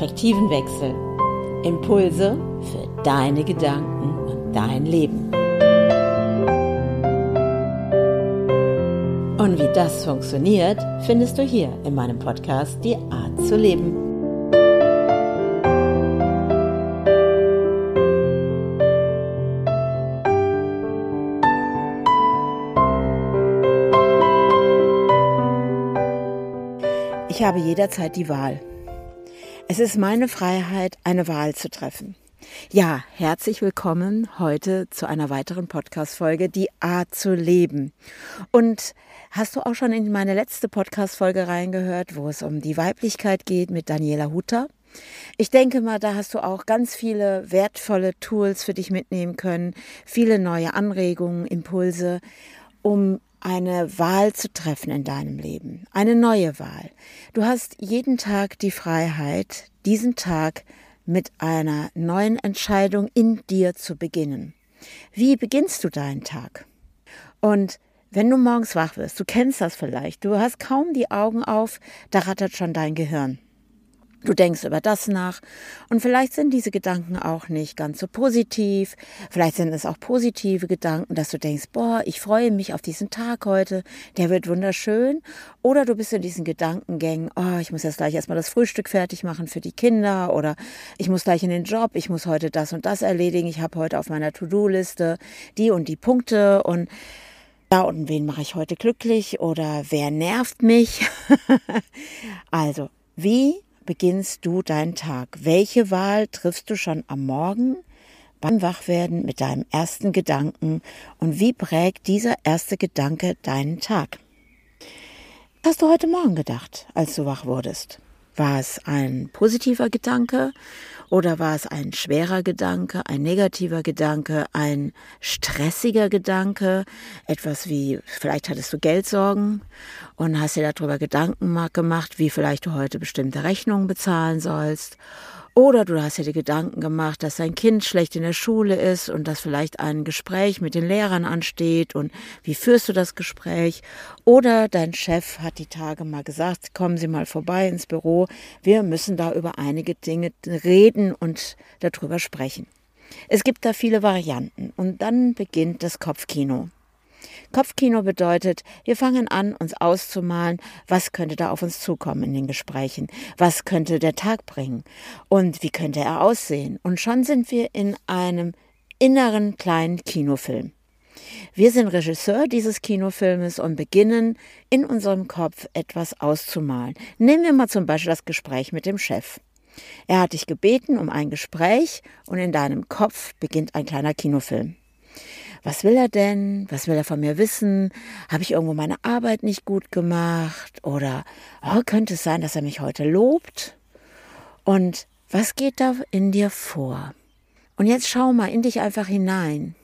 Perspektivenwechsel. Impulse für deine Gedanken und dein Leben. Und wie das funktioniert, findest du hier in meinem Podcast Die Art zu leben. Ich habe jederzeit die Wahl. Es ist meine Freiheit, eine Wahl zu treffen. Ja, herzlich willkommen heute zu einer weiteren Podcast-Folge, die Art zu leben. Und hast du auch schon in meine letzte Podcast-Folge reingehört, wo es um die Weiblichkeit geht mit Daniela Hutter? Ich denke mal, da hast du auch ganz viele wertvolle Tools für dich mitnehmen können, viele neue Anregungen, Impulse, um eine Wahl zu treffen in deinem Leben, eine neue Wahl. Du hast jeden Tag die Freiheit, diesen Tag mit einer neuen Entscheidung in dir zu beginnen. Wie beginnst du deinen Tag? Und wenn du morgens wach wirst, du kennst das vielleicht, du hast kaum die Augen auf, da rattert schon dein Gehirn. Du denkst über das nach. Und vielleicht sind diese Gedanken auch nicht ganz so positiv. Vielleicht sind es auch positive Gedanken, dass du denkst, boah, ich freue mich auf diesen Tag heute, der wird wunderschön. Oder du bist in diesen Gedankengängen, oh, ich muss jetzt gleich erstmal das Frühstück fertig machen für die Kinder. Oder ich muss gleich in den Job, ich muss heute das und das erledigen, ich habe heute auf meiner To-Do-Liste die und die Punkte. Und ja, und wen mache ich heute glücklich? Oder wer nervt mich? also, wie beginnst du deinen Tag? Welche Wahl triffst du schon am Morgen beim Wachwerden mit deinem ersten Gedanken und wie prägt dieser erste Gedanke deinen Tag? Was hast du heute Morgen gedacht, als du wach wurdest? War es ein positiver Gedanke oder war es ein schwerer Gedanke, ein negativer Gedanke, ein stressiger Gedanke, etwas wie, vielleicht hattest du Geldsorgen und hast dir darüber Gedanken gemacht, wie vielleicht du heute bestimmte Rechnungen bezahlen sollst oder du hast dir Gedanken gemacht, dass dein Kind schlecht in der Schule ist und dass vielleicht ein Gespräch mit den Lehrern ansteht und wie führst du das Gespräch? Oder dein Chef hat die Tage mal gesagt, kommen Sie mal vorbei ins Büro, wir müssen da über einige Dinge reden und darüber sprechen. Es gibt da viele Varianten und dann beginnt das Kopfkino. Kopfkino bedeutet, wir fangen an, uns auszumalen, was könnte da auf uns zukommen in den Gesprächen, was könnte der Tag bringen und wie könnte er aussehen. Und schon sind wir in einem inneren kleinen Kinofilm. Wir sind Regisseur dieses Kinofilmes und beginnen in unserem Kopf etwas auszumalen. Nehmen wir mal zum Beispiel das Gespräch mit dem Chef. Er hat dich gebeten um ein Gespräch und in deinem Kopf beginnt ein kleiner Kinofilm was will er denn? Was will er von mir wissen? Habe ich irgendwo meine Arbeit nicht gut gemacht? Oder oh, könnte es sein, dass er mich heute lobt? Und was geht da in dir vor? Und jetzt schau mal in dich einfach hinein.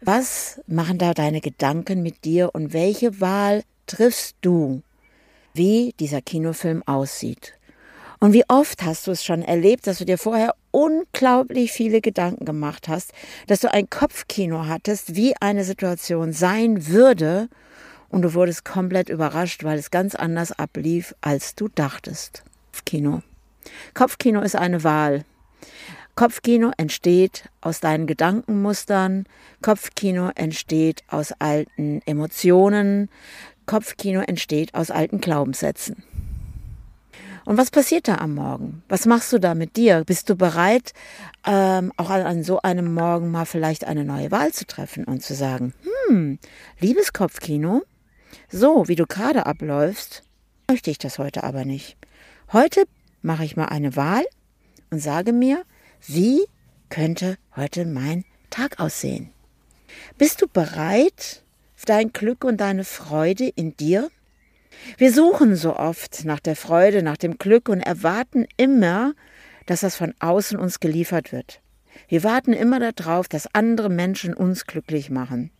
Was machen da deine Gedanken mit dir und welche Wahl triffst du, wie dieser Kinofilm aussieht? Und wie oft hast du es schon erlebt, dass du dir vorher unglaublich viele Gedanken gemacht hast, dass du ein Kopfkino hattest, wie eine Situation sein würde, und du wurdest komplett überrascht, weil es ganz anders ablief, als du dachtest. Kopfkino. Kopfkino ist eine Wahl. Kopfkino entsteht aus deinen Gedankenmustern, Kopfkino entsteht aus alten Emotionen, Kopfkino entsteht aus alten Glaubenssätzen. Und was passiert da am Morgen? Was machst du da mit dir? Bist du bereit, ähm, auch an so einem Morgen mal vielleicht eine neue Wahl zu treffen und zu sagen, hm, liebes Kopfkino, so wie du gerade abläufst, möchte ich das heute aber nicht. Heute mache ich mal eine Wahl und sage mir, wie könnte heute mein Tag aussehen? Bist du bereit, dein Glück und deine Freude in dir wir suchen so oft nach der Freude, nach dem Glück und erwarten immer, dass das von außen uns geliefert wird. Wir warten immer darauf, dass andere Menschen uns glücklich machen.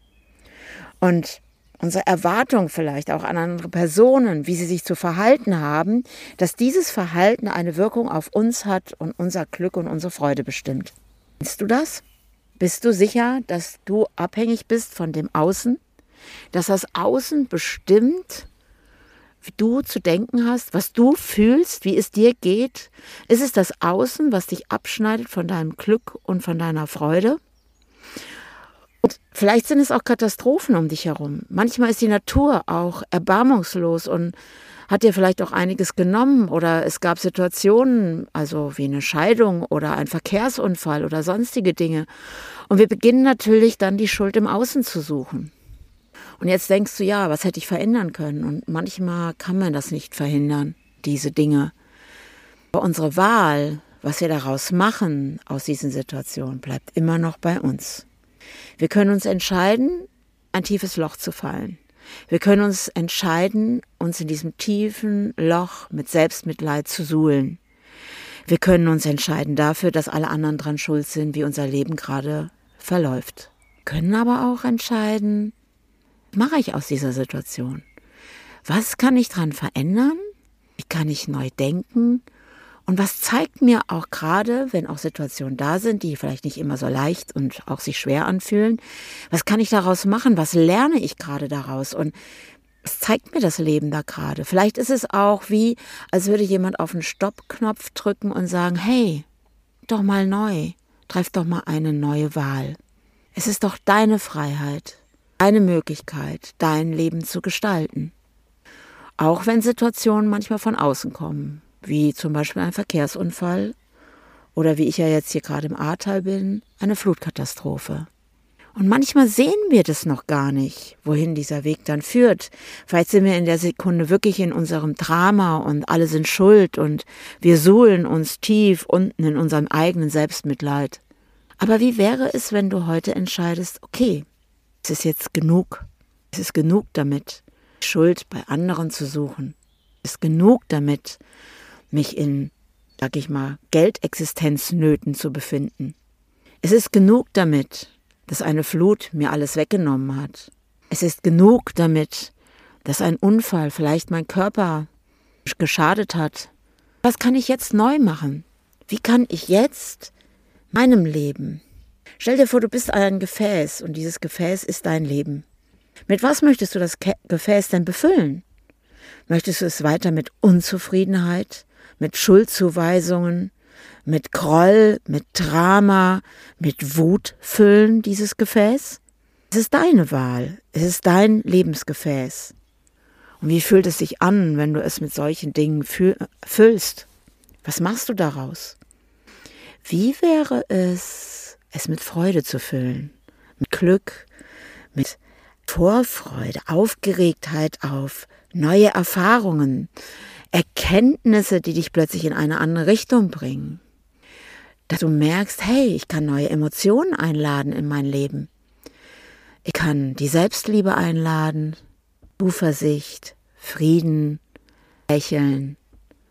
Und unsere Erwartung vielleicht auch an andere Personen, wie sie sich zu verhalten haben, dass dieses Verhalten eine Wirkung auf uns hat und unser Glück und unsere Freude bestimmt. Kennst du das? Bist du sicher, dass du abhängig bist von dem Außen? Dass das Außen bestimmt, du zu denken hast, was du fühlst, wie es dir geht? Ist es das Außen, was dich abschneidet von deinem Glück und von deiner Freude? Und vielleicht sind es auch Katastrophen um dich herum. Manchmal ist die Natur auch erbarmungslos und hat dir vielleicht auch einiges genommen oder es gab Situationen, also wie eine Scheidung oder ein Verkehrsunfall oder sonstige Dinge. Und wir beginnen natürlich dann die Schuld im Außen zu suchen. Und jetzt denkst du, ja, was hätte ich verändern können? Und manchmal kann man das nicht verhindern, diese Dinge. Aber unsere Wahl, was wir daraus machen aus diesen Situationen, bleibt immer noch bei uns. Wir können uns entscheiden, ein tiefes Loch zu fallen. Wir können uns entscheiden, uns in diesem tiefen Loch mit Selbstmitleid zu suhlen. Wir können uns entscheiden dafür, dass alle anderen dran schuld sind, wie unser Leben gerade verläuft. Können aber auch entscheiden, mache ich aus dieser Situation? Was kann ich dran verändern? Wie kann ich neu denken? Und was zeigt mir auch gerade, wenn auch Situationen da sind, die vielleicht nicht immer so leicht und auch sich schwer anfühlen, was kann ich daraus machen? Was lerne ich gerade daraus? Und was zeigt mir das Leben da gerade? Vielleicht ist es auch wie, als würde jemand auf den Stoppknopf drücken und sagen, hey, doch mal neu, treff doch mal eine neue Wahl. Es ist doch deine Freiheit, deine Möglichkeit, dein Leben zu gestalten. Auch wenn Situationen manchmal von außen kommen, wie zum Beispiel ein Verkehrsunfall oder wie ich ja jetzt hier gerade im Ahrtal bin, eine Flutkatastrophe. Und manchmal sehen wir das noch gar nicht, wohin dieser Weg dann führt. Vielleicht sind wir in der Sekunde wirklich in unserem Drama und alle sind schuld und wir suhlen uns tief unten in unserem eigenen Selbstmitleid. Aber wie wäre es, wenn du heute entscheidest, okay, es ist jetzt genug. Es ist genug damit, Schuld bei anderen zu suchen. Es ist genug damit, mich in, sag ich mal, Geldexistenznöten zu befinden. Es ist genug damit, dass eine Flut mir alles weggenommen hat. Es ist genug damit, dass ein Unfall vielleicht mein Körper geschadet hat. Was kann ich jetzt neu machen? Wie kann ich jetzt meinem Leben? Stell dir vor, du bist ein Gefäß und dieses Gefäß ist dein Leben. Mit was möchtest du das Gefäß denn befüllen? Möchtest du es weiter mit Unzufriedenheit, mit Schuldzuweisungen, mit Groll, mit Drama, mit Wut füllen, dieses Gefäß? Es ist deine Wahl, es ist dein Lebensgefäß. Und wie fühlt es sich an, wenn du es mit solchen Dingen füllst? Was machst du daraus? Wie wäre es, es mit Freude zu füllen, mit Glück, mit Vorfreude, Aufgeregtheit auf neue Erfahrungen, Erkenntnisse, die dich plötzlich in eine andere Richtung bringen. Dass du merkst, hey, ich kann neue Emotionen einladen in mein Leben. Ich kann die Selbstliebe einladen, Zuversicht, Frieden, Lächeln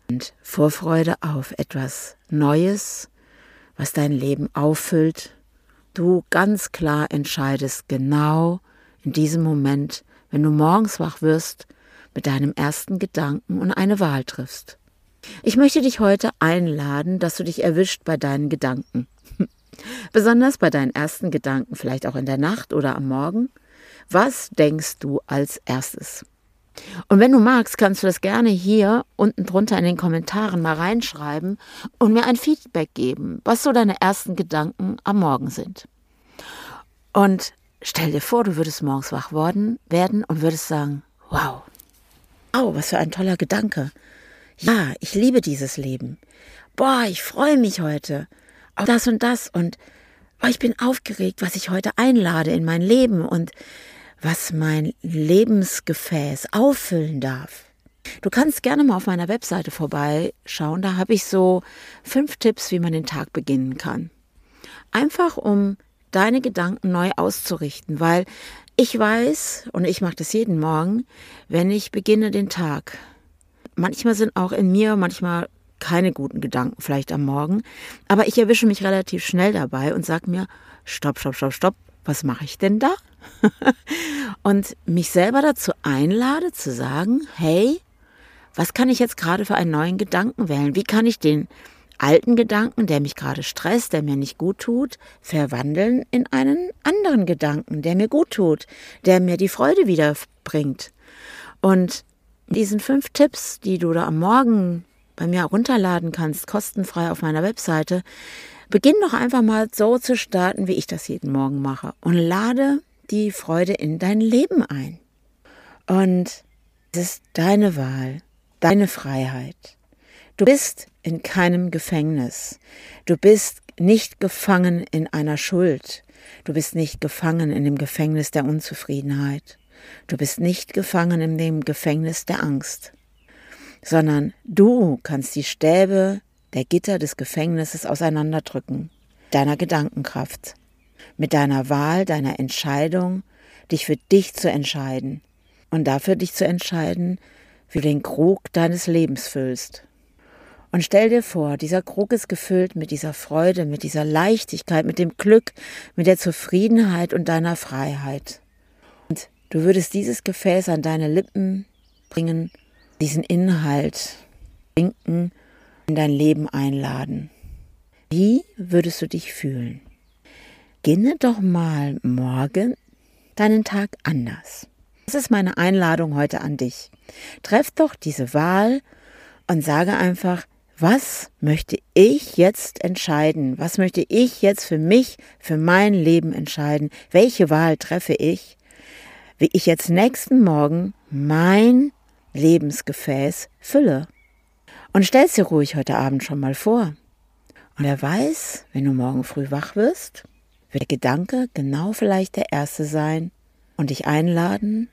und Vorfreude auf etwas Neues, was dein Leben auffüllt. Du ganz klar entscheidest genau in diesem Moment, wenn du morgens wach wirst, mit deinem ersten Gedanken und eine Wahl triffst. Ich möchte dich heute einladen, dass du dich erwischt bei deinen Gedanken. Besonders bei deinen ersten Gedanken, vielleicht auch in der Nacht oder am Morgen. Was denkst du als erstes? Und wenn du magst, kannst du das gerne hier unten drunter in den Kommentaren mal reinschreiben und mir ein Feedback geben, was so deine ersten Gedanken am Morgen sind. Und stell dir vor, du würdest morgens wach worden, werden und würdest sagen, wow, wow, was für ein toller Gedanke. Ja, ich liebe dieses Leben. Boah, ich freue mich heute auf das und das und oh, ich bin aufgeregt, was ich heute einlade in mein Leben und was mein Lebensgefäß auffüllen darf. Du kannst gerne mal auf meiner Webseite vorbeischauen. Da habe ich so fünf Tipps, wie man den Tag beginnen kann. Einfach um deine Gedanken neu auszurichten, weil ich weiß, und ich mache das jeden Morgen, wenn ich beginne den Tag. Manchmal sind auch in mir manchmal keine guten Gedanken vielleicht am Morgen, aber ich erwische mich relativ schnell dabei und sage mir, stopp, stopp, stopp, stopp, was mache ich denn da? und mich selber dazu einlade zu sagen, hey, was kann ich jetzt gerade für einen neuen Gedanken wählen? Wie kann ich den alten Gedanken, der mich gerade stresst, der mir nicht gut tut, verwandeln in einen anderen Gedanken, der mir gut tut, der mir die Freude wiederbringt. Und Diesen fünf Tipps, die du da am Morgen bei mir runterladen kannst, kostenfrei auf meiner Webseite, beginn doch einfach mal so zu starten, wie ich das jeden Morgen mache und lade die Freude in dein Leben ein. Und es ist deine Wahl, deine Freiheit. Du bist in keinem Gefängnis. Du bist nicht gefangen in einer Schuld. Du bist nicht gefangen in dem Gefängnis der Unzufriedenheit. Du bist nicht gefangen in dem Gefängnis der Angst, sondern du kannst die Stäbe der Gitter des Gefängnisses auseinanderdrücken, deiner Gedankenkraft, mit deiner Wahl, deiner Entscheidung, dich für dich zu entscheiden und dafür dich zu entscheiden, wie du den Krug deines Lebens füllst. Und stell dir vor, dieser Krug ist gefüllt mit dieser Freude, mit dieser Leichtigkeit, mit dem Glück, mit der Zufriedenheit und deiner Freiheit. Und du würdest dieses Gefäß an deine Lippen bringen, diesen Inhalt trinken, in dein Leben einladen. Wie würdest du dich fühlen? Beginne doch mal morgen deinen Tag anders. Das ist meine Einladung heute an dich. Treff doch diese Wahl und sage einfach, was möchte ich jetzt entscheiden? Was möchte ich jetzt für mich, für mein Leben entscheiden? Welche Wahl treffe ich? Wie ich jetzt nächsten Morgen mein Lebensgefäß fülle. Und stell es dir ruhig heute Abend schon mal vor. Und wer weiß, wenn du morgen früh wach wirst, wird der Gedanke genau vielleicht der erste sein und dich einladen,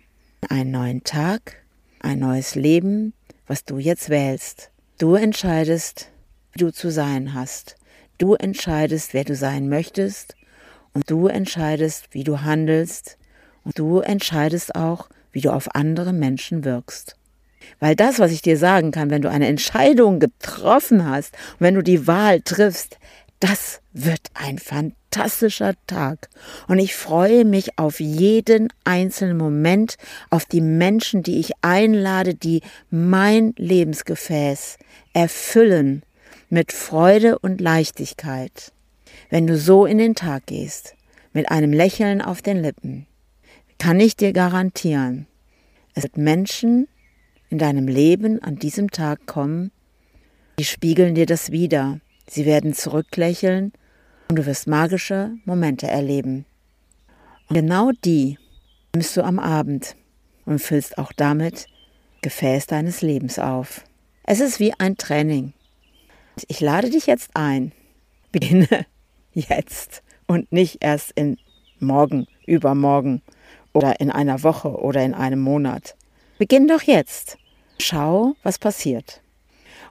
einen neuen Tag, ein neues Leben, was du jetzt wählst. Du entscheidest, wie du zu sein hast. Du entscheidest, wer du sein möchtest. Und du entscheidest, wie du handelst. Und du entscheidest auch, wie du auf andere Menschen wirkst. Weil das, was ich dir sagen kann, wenn du eine Entscheidung getroffen hast und wenn du die Wahl triffst, das wird ein fantastischer Tag. Und ich freue mich auf jeden einzelnen Moment, auf die Menschen, die ich einlade, die mein Lebensgefäß erfüllen mit Freude und Leichtigkeit. Wenn du so in den Tag gehst, mit einem Lächeln auf den Lippen, kann ich dir garantieren, es wird Menschen in deinem Leben an diesem Tag kommen, die spiegeln dir das wieder Sie werden zurücklächeln und du wirst magische Momente erleben. Und genau die nimmst du am Abend und füllst auch damit Gefäß deines Lebens auf. Es ist wie ein Training. Ich lade dich jetzt ein. Beginne jetzt und nicht erst in morgen, übermorgen oder in einer Woche oder in einem Monat. Beginn doch jetzt. Schau, was passiert.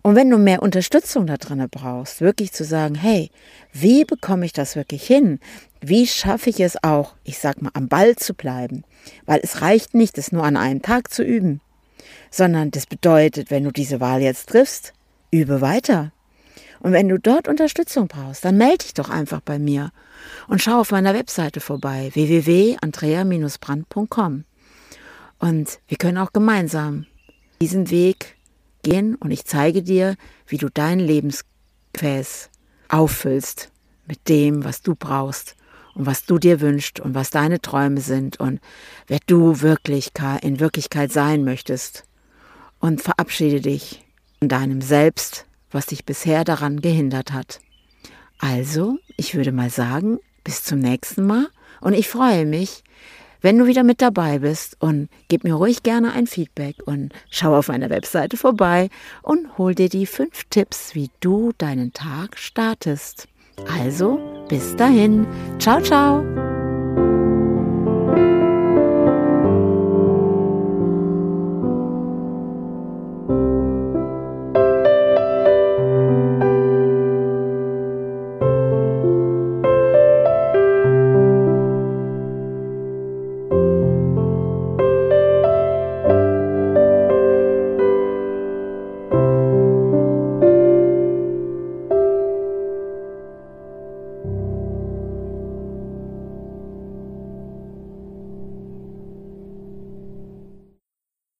Und wenn du mehr Unterstützung da drin brauchst, wirklich zu sagen, hey, wie bekomme ich das wirklich hin? Wie schaffe ich es auch, ich sag mal, am Ball zu bleiben? Weil es reicht nicht, es nur an einem Tag zu üben, sondern das bedeutet, wenn du diese Wahl jetzt triffst, übe weiter. Und wenn du dort Unterstützung brauchst, dann melde dich doch einfach bei mir und schau auf meiner Webseite vorbei, www.andrea-brand.com. Und wir können auch gemeinsam diesen Weg gehen und ich zeige dir, wie du dein Lebensgefäß auffüllst mit dem, was du brauchst und was du dir wünschst und was deine Träume sind und wer du wirklich in Wirklichkeit sein möchtest. Und verabschiede dich von deinem Selbst, was dich bisher daran gehindert hat. Also, ich würde mal sagen, bis zum nächsten Mal und ich freue mich, wenn du wieder mit dabei bist und gib mir ruhig gerne ein Feedback und schau auf meiner Webseite vorbei und hol dir die fünf Tipps, wie du deinen Tag startest. Also, bis dahin. Ciao, ciao.